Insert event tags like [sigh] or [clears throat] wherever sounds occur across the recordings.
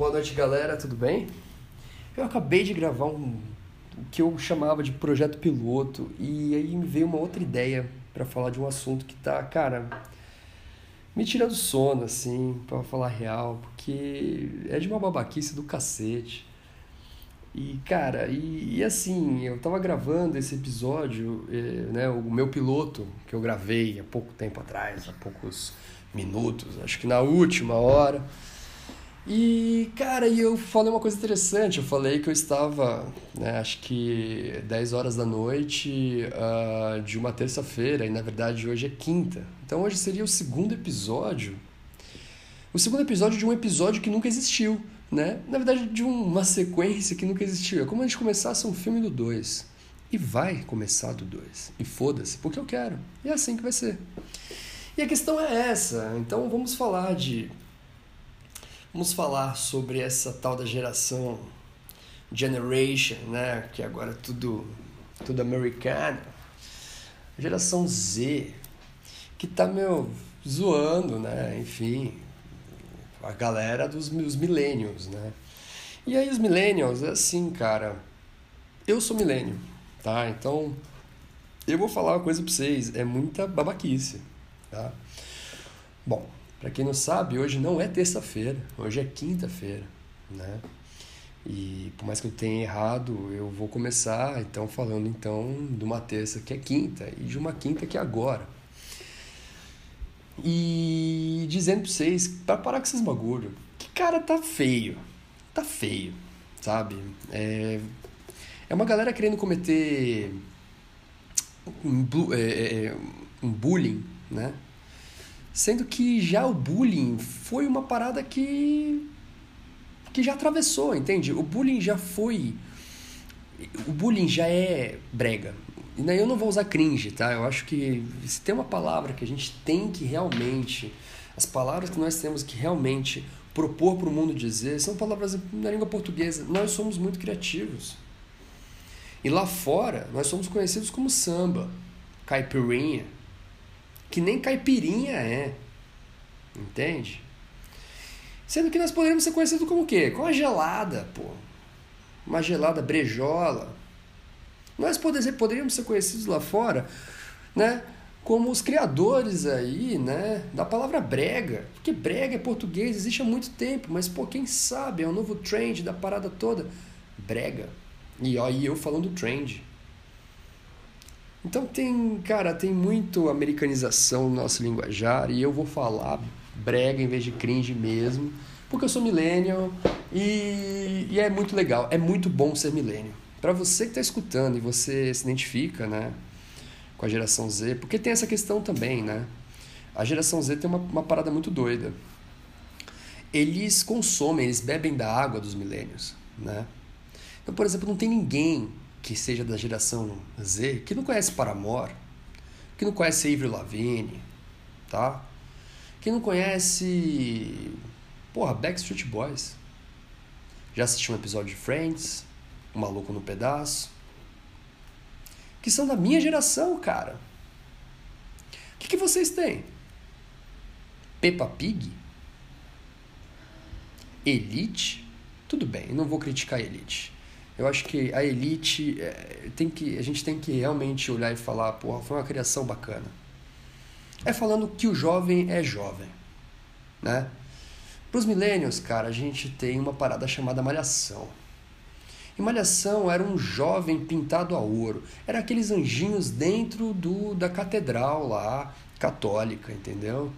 Boa noite, galera, tudo bem? Eu acabei de gravar um o que eu chamava de projeto piloto e aí me veio uma outra ideia para falar de um assunto que tá, cara, me tirando sono assim, para falar real, porque é de uma babaquice do cacete. E, cara, e, e, assim, eu tava gravando esse episódio, eh, né, o meu piloto, que eu gravei há pouco tempo atrás, há poucos minutos, acho que na última hora. E, cara, e eu falei uma coisa interessante. Eu falei que eu estava, né, acho que 10 horas da noite uh, de uma terça-feira, e na verdade hoje é quinta. Então hoje seria o segundo episódio. O segundo episódio de um episódio que nunca existiu, né? Na verdade, de uma sequência que nunca existiu. É como a gente começasse um filme do 2. E vai começar do 2. E foda-se, porque eu quero. E é assim que vai ser. E a questão é essa. Então vamos falar de Vamos falar sobre essa tal da geração Generation, né? Que agora é tudo, tudo americano. Geração Z, que tá, meu, zoando, né? Enfim, a galera dos, dos millennials, né? E aí os millennials, é assim, cara, eu sou milênio, tá? Então, eu vou falar uma coisa pra vocês, é muita babaquice, tá? Bom, para quem não sabe, hoje não é terça-feira, hoje é quinta-feira, né? E por mais que eu tenha errado, eu vou começar então falando então de uma terça que é quinta e de uma quinta que é agora. E dizendo para vocês, para parar com esses bagulho, que cara tá feio, tá feio, sabe? É, é uma galera querendo cometer um, é, é, um bullying, né? Sendo que já o bullying foi uma parada que que já atravessou, entende? O bullying já foi o bullying já é brega. E eu não vou usar cringe, tá? Eu acho que se tem uma palavra que a gente tem que realmente as palavras que nós temos que realmente propor para o mundo dizer são palavras na língua portuguesa. Nós somos muito criativos. E lá fora, nós somos conhecidos como samba, caipirinha, que nem caipirinha é. Entende? Sendo que nós poderíamos ser conhecidos como o quê? Com a gelada, pô. Uma gelada brejola. Nós poderíamos ser conhecidos lá fora, né? Como os criadores aí, né? Da palavra brega. Porque brega é português, existe há muito tempo. Mas, pô, quem sabe? É o novo trend da parada toda. Brega. E aí eu falando trend. Então tem, cara, tem muito americanização no nosso linguajar e eu vou falar brega em vez de cringe mesmo, porque eu sou millennial e, e é muito legal, é muito bom ser millennial. Para você que está escutando e você se identifica, né, com a geração Z, porque tem essa questão também, né? A geração Z tem uma, uma parada muito doida. Eles consomem, eles bebem da água dos milênios, né? Então, por exemplo, não tem ninguém que seja da geração Z, que não conhece Paramore, que não conhece Avril Lavigne, tá? Que não conhece, porra, Backstreet Boys. Já assistiu um episódio de Friends, O Maluco no Pedaço. Que são da minha geração, cara. O que, que vocês têm? Peppa Pig? Elite? Tudo bem, não vou criticar Elite. Eu acho que a elite é, tem que a gente tem que realmente olhar e falar, porra, foi uma criação bacana. É falando que o jovem é jovem, né? Para os millennials, cara, a gente tem uma parada chamada malhação. E malhação era um jovem pintado a ouro. Era aqueles anjinhos dentro do da catedral lá, católica, entendeu?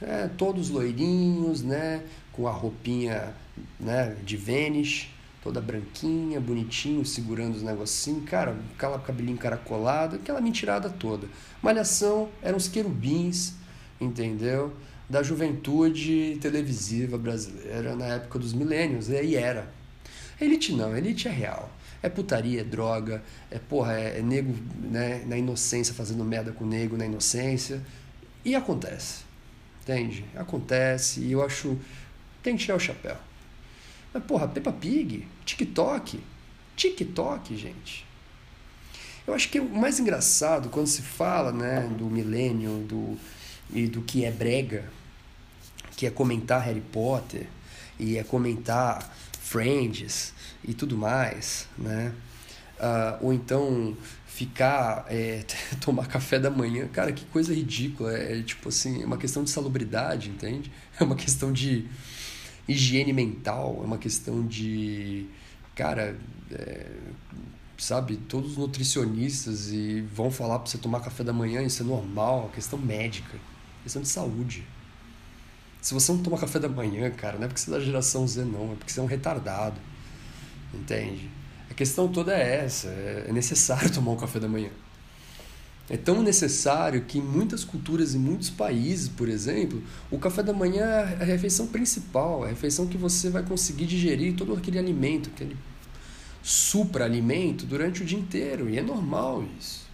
É, todos loirinhos, né? Com a roupinha né, de Vênice toda branquinha, bonitinho, segurando os negocinhos, cara, aquela cabelinho encaracolado, aquela mentirada toda. Malhação eram os querubins, entendeu? Da juventude televisiva brasileira na época dos milênios, e aí era. Elite não, elite é real. É putaria, é droga, é porra, é, é nego né, na inocência fazendo merda com nego na inocência. E acontece. Entende? Acontece e eu acho. Tem que tirar o chapéu. Mas, porra, Peppa Pig, TikTok. TikTok, gente. Eu acho que o mais engraçado quando se fala né, do milênio do, e do que é brega, que é comentar Harry Potter, e é comentar Friends e tudo mais, né? Uh, ou então ficar, é, [laughs] tomar café da manhã, cara, que coisa ridícula. É, é tipo assim, é uma questão de salubridade, entende? É uma questão de higiene mental, é uma questão de, cara, é, sabe, todos os nutricionistas e vão falar para você tomar café da manhã, isso é normal, é questão médica, questão de saúde. Se você não toma café da manhã, cara, não é porque você é da geração Z, não, é porque você é um retardado. Entende? A questão toda é essa: é necessário [laughs] tomar um café da manhã. É tão necessário que em muitas culturas, em muitos países, por exemplo, o café da manhã é a refeição principal, é a refeição que você vai conseguir digerir todo aquele alimento, aquele supra-alimento durante o dia inteiro. E é normal isso.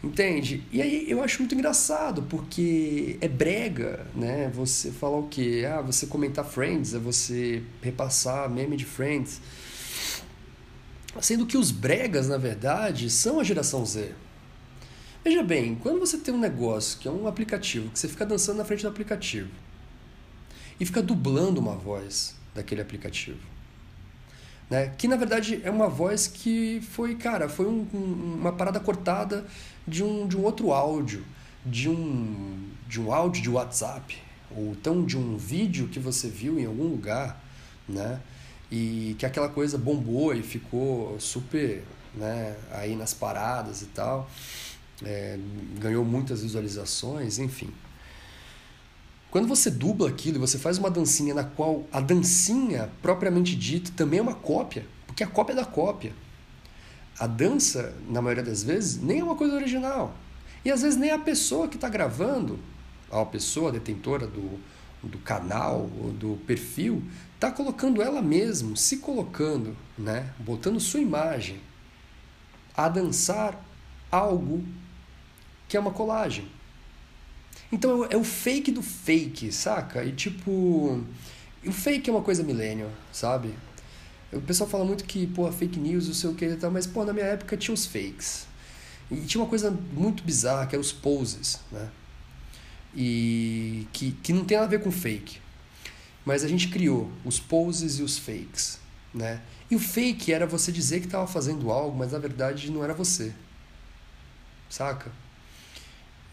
Entende? E aí eu acho muito engraçado, porque é brega, né? Você falar o quê? Ah, você comentar Friends, é você repassar meme de Friends. Sendo que os bregas, na verdade, são a geração Z. Veja bem, quando você tem um negócio que é um aplicativo, que você fica dançando na frente do aplicativo e fica dublando uma voz daquele aplicativo, né? que na verdade é uma voz que foi, cara, foi um, um, uma parada cortada de um, de um outro áudio, de um, de um áudio de WhatsApp, ou então de um vídeo que você viu em algum lugar, né? E que aquela coisa bombou e ficou super né, aí nas paradas e tal. É, ganhou muitas visualizações, enfim. Quando você dubla aquilo e você faz uma dancinha na qual a dancinha propriamente dita também é uma cópia, porque a cópia é da cópia a dança, na maioria das vezes, nem é uma coisa original. E às vezes nem a pessoa que está gravando, a pessoa detentora do, do canal ou do perfil, está colocando ela mesma, se colocando, né? botando sua imagem a dançar algo que é uma colagem. Então é o fake do fake, saca? E tipo. O fake é uma coisa milênio, sabe? O pessoal fala muito que, pô, fake news, não sei o que e tal, mas, pô, na minha época tinha os fakes. E tinha uma coisa muito bizarra, que eram os poses, né? E que, que não tem nada a ver com fake. Mas a gente criou os poses e os fakes, né? E o fake era você dizer que estava fazendo algo, mas na verdade não era você. Saca?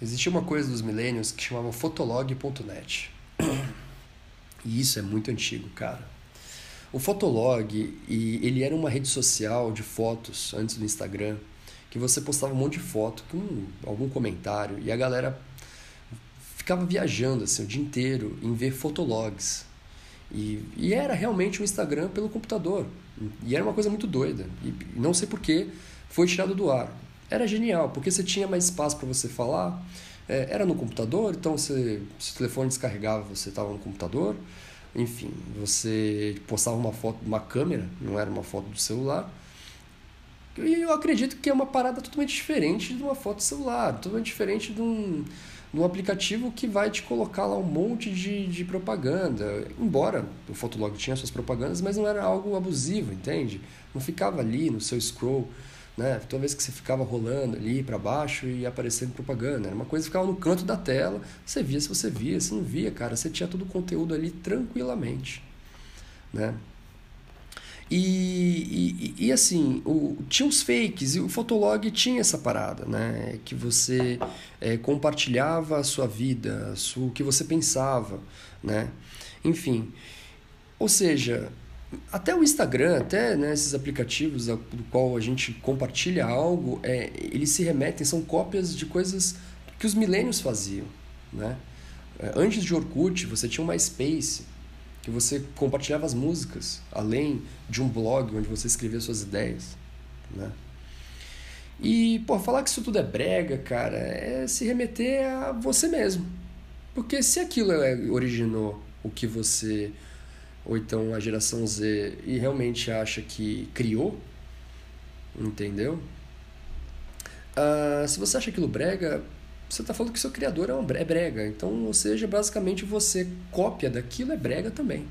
Existia uma coisa dos millennials que chamava fotolog.net. [clears throat] E isso é muito antigo, cara. O Fotolog, e ele era uma rede social de fotos antes do Instagram, que você postava um monte de foto com algum comentário e a galera ficava viajando assim, o dia inteiro em ver fotologs. E, e era realmente um Instagram pelo computador. E era uma coisa muito doida. E não sei por que foi tirado do ar. Era genial, porque você tinha mais espaço para você falar. É, era no computador, então você, se o telefone descarregava, você estava no computador. Enfim, você postava uma foto de uma câmera, não era uma foto do celular. E eu acredito que é uma parada totalmente diferente de uma foto celular, totalmente diferente de um, de um aplicativo que vai te colocar lá um monte de, de propaganda. Embora o Fotolog tinha suas propagandas, mas não era algo abusivo, entende? Não ficava ali no seu scroll né? Toda vez que você ficava rolando ali para baixo e aparecendo propaganda, era uma coisa que ficava no canto da tela, você via se você via, se não via, cara, você tinha todo o conteúdo ali tranquilamente, né? E, e, e, assim, o, tinha os fakes e o Fotolog tinha essa parada, né? Que você é, compartilhava a sua vida, o que você pensava, né? Enfim, ou seja, até o Instagram, até né, esses aplicativos do qual a gente compartilha algo, é, eles se remetem, são cópias de coisas que os milênios faziam. Né? É, antes de Orkut, você tinha uma MySpace, que você compartilhava as músicas, além de um blog onde você escrevia suas ideias. Né? E, pô, falar que isso tudo é brega, cara, é se remeter a você mesmo. Porque se aquilo é, originou o que você ou então a geração Z e realmente acha que criou, entendeu? Uh, se você acha aquilo brega, você está falando que seu criador é, um, é brega. Então, ou seja, basicamente você cópia daquilo é brega também.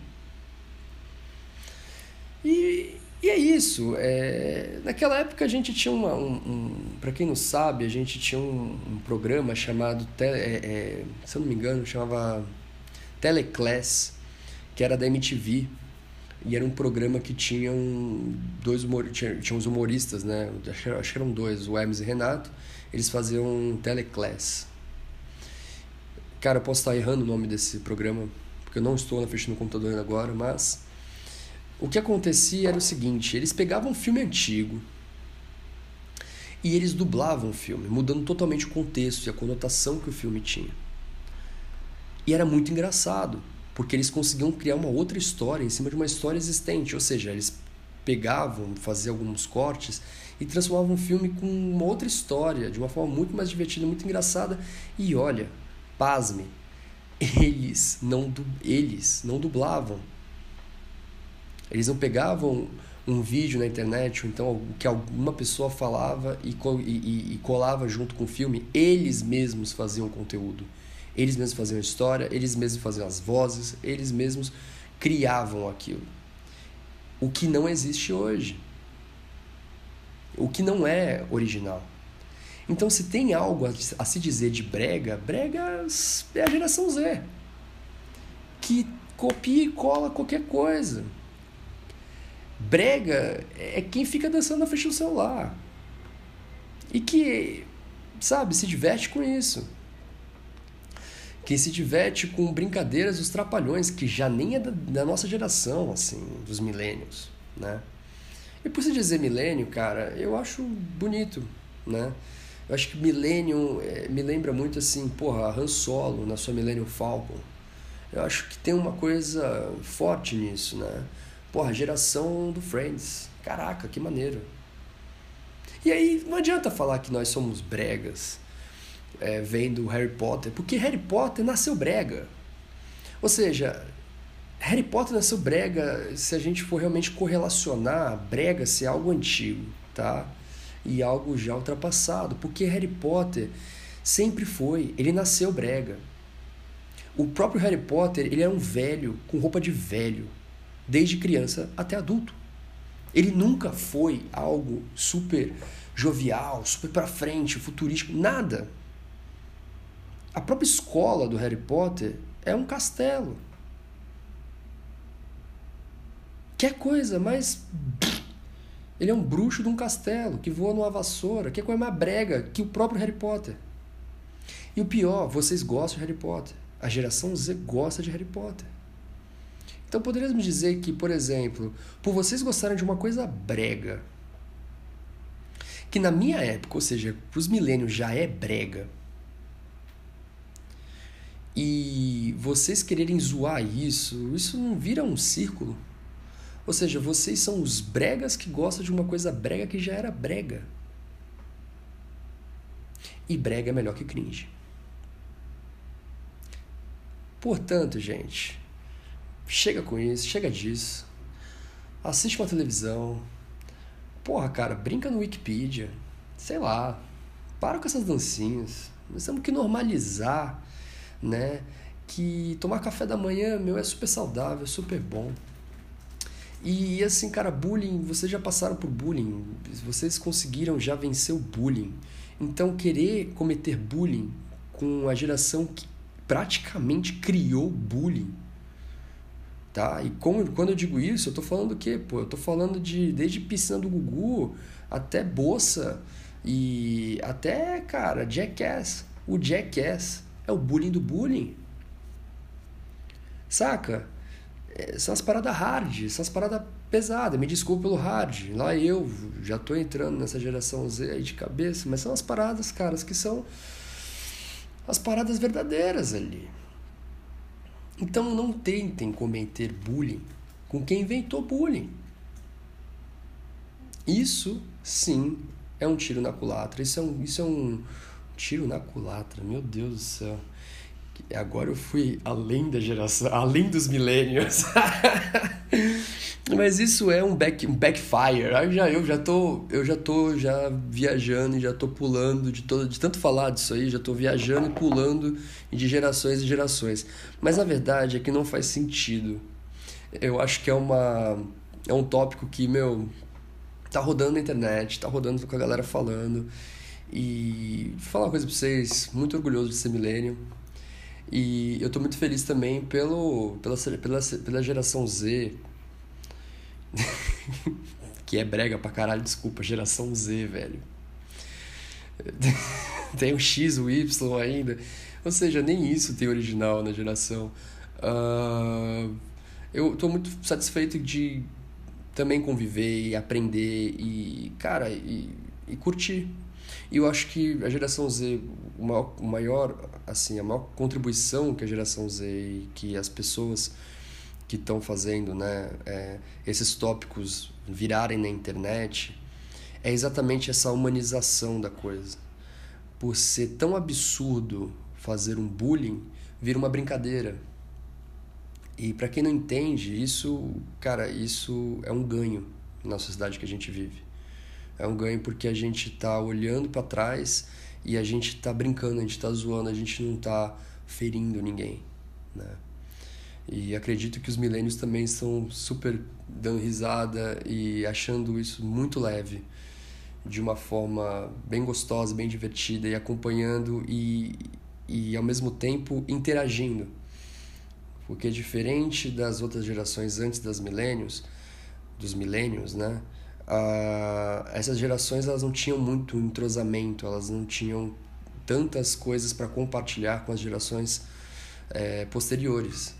E, e é isso. É, naquela época a gente tinha uma, um, um para quem não sabe, a gente tinha um, um programa chamado, tele, é, é, se eu não me engano, chamava Teleclass que era da MTV. E era um programa que tinha um, dois humor, tinha, tinha uns humoristas, né? Acho que eram dois, o Hermes e Renato. Eles faziam um teleclass. Cara, eu posso estar errando o nome desse programa, porque eu não estou na frente do computador agora, mas o que acontecia era o seguinte: eles pegavam um filme antigo e eles dublavam o filme, mudando totalmente o contexto e a conotação que o filme tinha. E era muito engraçado, porque eles conseguiam criar uma outra história em cima de uma história existente, ou seja, eles pegavam, faziam alguns cortes e transformavam o filme com uma outra história, de uma forma muito mais divertida, muito engraçada. E olha, pasme, eles não, eles não dublavam. Eles não pegavam um vídeo na internet, ou então o que alguma pessoa falava e, e, e colava junto com o filme, eles mesmos faziam conteúdo. Eles mesmos faziam a história, eles mesmos faziam as vozes, eles mesmos criavam aquilo. O que não existe hoje. O que não é original. Então, se tem algo a, se dizer de brega, brega é a geração Z. Que copia e cola qualquer coisa. Brega é quem fica dançando na frente do celular. E que, sabe, se diverte com isso. Quem se diverte com brincadeiras dos trapalhões, que já nem é da, da nossa geração, assim, dos milênios, né? E por se dizer milênio, cara, eu acho bonito, né? Eu acho que milênio é, me lembra muito assim, porra, Han Solo na sua Millennium Falcon. Eu acho que tem uma coisa forte nisso, né? Porra, geração do Friends. Caraca, que maneiro. E aí, não adianta falar que nós somos bregas é, vendo Harry Potter, porque Harry Potter nasceu brega. Ou seja, Harry Potter nasceu brega se a gente for realmente correlacionar brega ser algo antigo, tá? E algo já ultrapassado, porque Harry Potter sempre foi, ele nasceu brega. O próprio Harry Potter, ele era um velho com roupa de velho, desde criança até adulto. Ele nunca foi algo super jovial, super para frente, futurístico, nada. A própria escola do Harry Potter é um castelo. Que é coisa mais. Ele é um bruxo de um castelo que voa numa vassoura, que é coisa mais brega que o próprio Harry Potter. E o pior, vocês gostam de Harry Potter. A geração Z gosta de Harry Potter. Então poderíamos dizer que, por exemplo, por vocês gostarem de uma coisa brega, que na minha época, ou seja, para os milênios já é brega, e vocês quererem zoar isso, isso não vira um círculo. Ou seja, vocês são os bregas que gostam de uma coisa brega que já era brega. E brega é melhor que cringe. Portanto, gente, chega com isso, chega disso. Assiste uma televisão. Porra, cara, brinca no Wikipedia. Sei lá. Para com essas dancinhas. Nós temos que normalizar né? Que tomar café da manhã, meu, é super saudável, super bom. E assim, cara, bullying, vocês já passaram por bullying, vocês conseguiram já vencer o bullying. Então, querer cometer bullying com a geração que praticamente criou bullying, tá? E como, quando eu digo isso, eu tô falando o quê? Pô, eu tô falando de desde piscina do Gugu até Bossa e até, cara, Jackass. O Jackass é o bullying do bullying. Saca? É, são as paradas hard, são as paradas pesadas. Me desculpe pelo hard. Lá eu já tô entrando nessa geração Z aí de cabeça, mas são as paradas, caras, que são as paradas verdadeiras ali. Então não tentem cometer bullying com quem inventou bullying. Isso sim é um tiro na culatra. Isso é um, isso é um, Tiro na culatra, meu Deus do céu. Agora eu fui além da geração, além dos milênios. [laughs] Mas isso é um, back, um backfire. Eu já, eu já tô, eu já tô já viajando e já tô pulando de todo, de tanto falar disso aí, já tô viajando e pulando de gerações e gerações. Mas a verdade é que não faz sentido. Eu acho que é uma é um tópico que, meu, tá rodando na internet, tá rodando com a galera falando. E falar uma coisa pra vocês, muito orgulhoso de ser milênio. E eu tô muito feliz também pelo, pela, pela, pela geração Z. [laughs] que é brega pra caralho, desculpa, geração Z, velho. [laughs] tem o X, o Y ainda. Ou seja, nem isso tem original na geração. Uh, eu tô muito satisfeito de também conviver e aprender e, cara, e, e curtir. E eu acho que a geração Z, o maior, o maior, assim, a maior contribuição que a geração Z e que as pessoas que estão fazendo, né, é, esses tópicos virarem na internet, é exatamente essa humanização da coisa. Por ser tão absurdo fazer um bullying, vira uma brincadeira. E para quem não entende, isso, cara, isso é um ganho na sociedade que a gente vive. É um ganho porque a gente está olhando para trás e a gente está brincando, a gente está zoando, a gente não está ferindo ninguém, né? E acredito que os milênios também estão super dando risada e achando isso muito leve, de uma forma bem gostosa, bem divertida e acompanhando e, e ao mesmo tempo interagindo porque diferente das outras gerações antes das milênios, dos milênios, né? Uh, essas gerações elas não tinham muito entrosamento, elas não tinham tantas coisas para compartilhar com as gerações é, posteriores.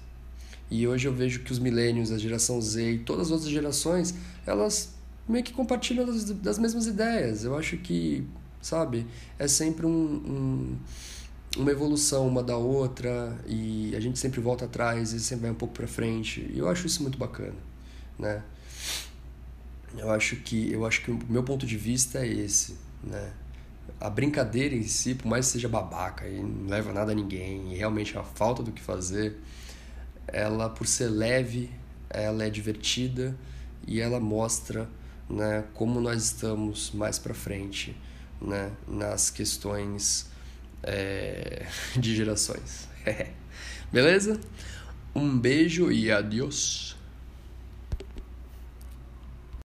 E hoje eu vejo que os milênios, a geração Z e todas as outras gerações, elas meio que compartilham das, das mesmas ideias. Eu acho que, sabe, é sempre um, um uma evolução uma da outra e a gente sempre volta atrás e sempre vai um pouco para frente. E eu acho isso muito bacana, né? Eu acho que eu acho que o meu ponto de vista é esse, né? A brincadeira em si, por mais que seja babaca e não leva nada a ninguém, e realmente é a falta do que fazer, ela por ser leve, ela é divertida e ela mostra, né, como nós estamos mais para frente, né, nas questões é, [laughs] de gerações. [laughs] Beleza? Um beijo e adiós.